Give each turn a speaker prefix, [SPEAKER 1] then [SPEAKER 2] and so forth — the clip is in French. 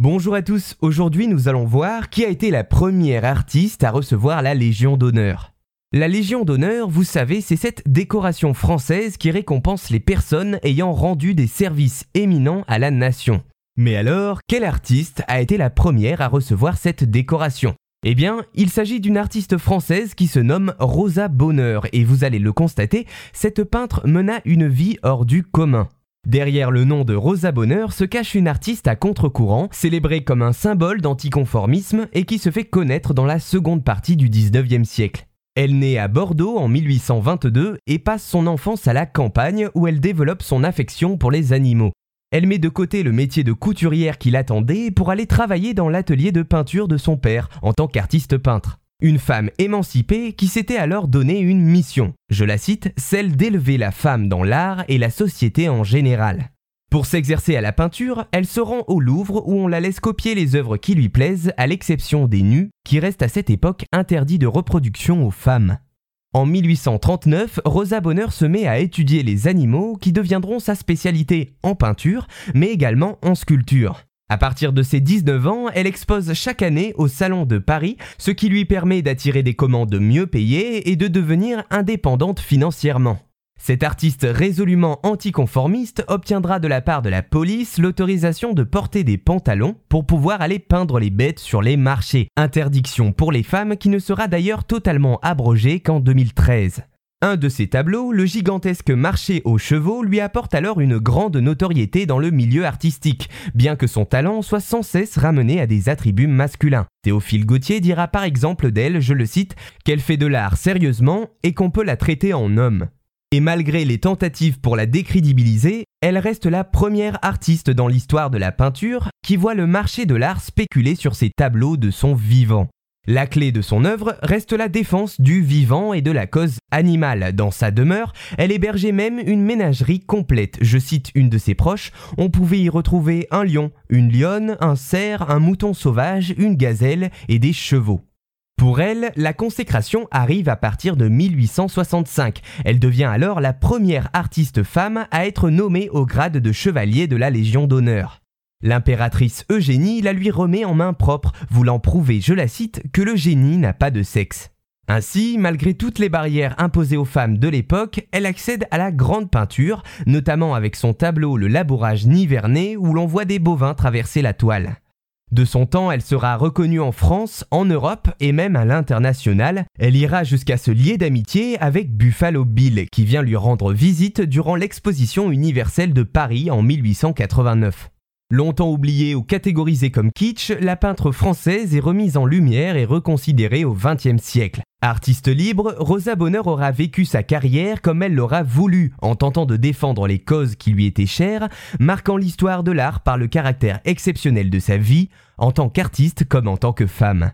[SPEAKER 1] Bonjour à tous, aujourd'hui nous allons voir qui a été la première artiste à recevoir la Légion d'honneur. La Légion d'honneur, vous savez, c'est cette décoration française qui récompense les personnes ayant rendu des services éminents à la nation. Mais alors, quelle artiste a été la première à recevoir cette décoration? Eh bien, il s'agit d'une artiste française qui se nomme Rosa Bonheur, et vous allez le constater, cette peintre mena une vie hors du commun. Derrière le nom de Rosa Bonheur se cache une artiste à contre-courant, célébrée comme un symbole d'anticonformisme et qui se fait connaître dans la seconde partie du 19e siècle. Elle naît à Bordeaux en 1822 et passe son enfance à la campagne où elle développe son affection pour les animaux. Elle met de côté le métier de couturière qui l'attendait pour aller travailler dans l'atelier de peinture de son père en tant qu'artiste peintre. Une femme émancipée qui s'était alors donné une mission, je la cite, celle d'élever la femme dans l'art et la société en général. Pour s'exercer à la peinture, elle se rend au Louvre où on la laisse copier les œuvres qui lui plaisent, à l'exception des nus, qui restent à cette époque interdits de reproduction aux femmes. En 1839, Rosa Bonheur se met à étudier les animaux qui deviendront sa spécialité en peinture, mais également en sculpture. À partir de ses 19 ans, elle expose chaque année au Salon de Paris, ce qui lui permet d'attirer des commandes mieux payées et de devenir indépendante financièrement. Cet artiste résolument anticonformiste obtiendra de la part de la police l'autorisation de porter des pantalons pour pouvoir aller peindre les bêtes sur les marchés. Interdiction pour les femmes qui ne sera d'ailleurs totalement abrogée qu'en 2013. Un de ses tableaux, le gigantesque marché aux chevaux, lui apporte alors une grande notoriété dans le milieu artistique, bien que son talent soit sans cesse ramené à des attributs masculins. Théophile Gautier dira par exemple d'elle, je le cite, qu'elle fait de l'art sérieusement et qu'on peut la traiter en homme. Et malgré les tentatives pour la décrédibiliser, elle reste la première artiste dans l'histoire de la peinture qui voit le marché de l'art spéculer sur ses tableaux de son vivant. La clé de son œuvre reste la défense du vivant et de la cause animale. Dans sa demeure, elle hébergeait même une ménagerie complète. Je cite une de ses proches, on pouvait y retrouver un lion, une lionne, un cerf, un mouton sauvage, une gazelle et des chevaux. Pour elle, la consécration arrive à partir de 1865. Elle devient alors la première artiste femme à être nommée au grade de chevalier de la Légion d'honneur. L'impératrice Eugénie la lui remet en main propre, voulant prouver, je la cite, que le génie n'a pas de sexe. Ainsi, malgré toutes les barrières imposées aux femmes de l'époque, elle accède à la grande peinture, notamment avec son tableau Le labourage nivernais où l'on voit des bovins traverser la toile. De son temps, elle sera reconnue en France, en Europe et même à l'international. Elle ira jusqu'à se lier d'amitié avec Buffalo Bill, qui vient lui rendre visite durant l'exposition universelle de Paris en 1889. Longtemps oubliée ou catégorisée comme kitsch, la peintre française est remise en lumière et reconsidérée au XXe siècle. Artiste libre, Rosa Bonheur aura vécu sa carrière comme elle l'aura voulu, en tentant de défendre les causes qui lui étaient chères, marquant l'histoire de l'art par le caractère exceptionnel de sa vie, en tant qu'artiste comme en tant que femme.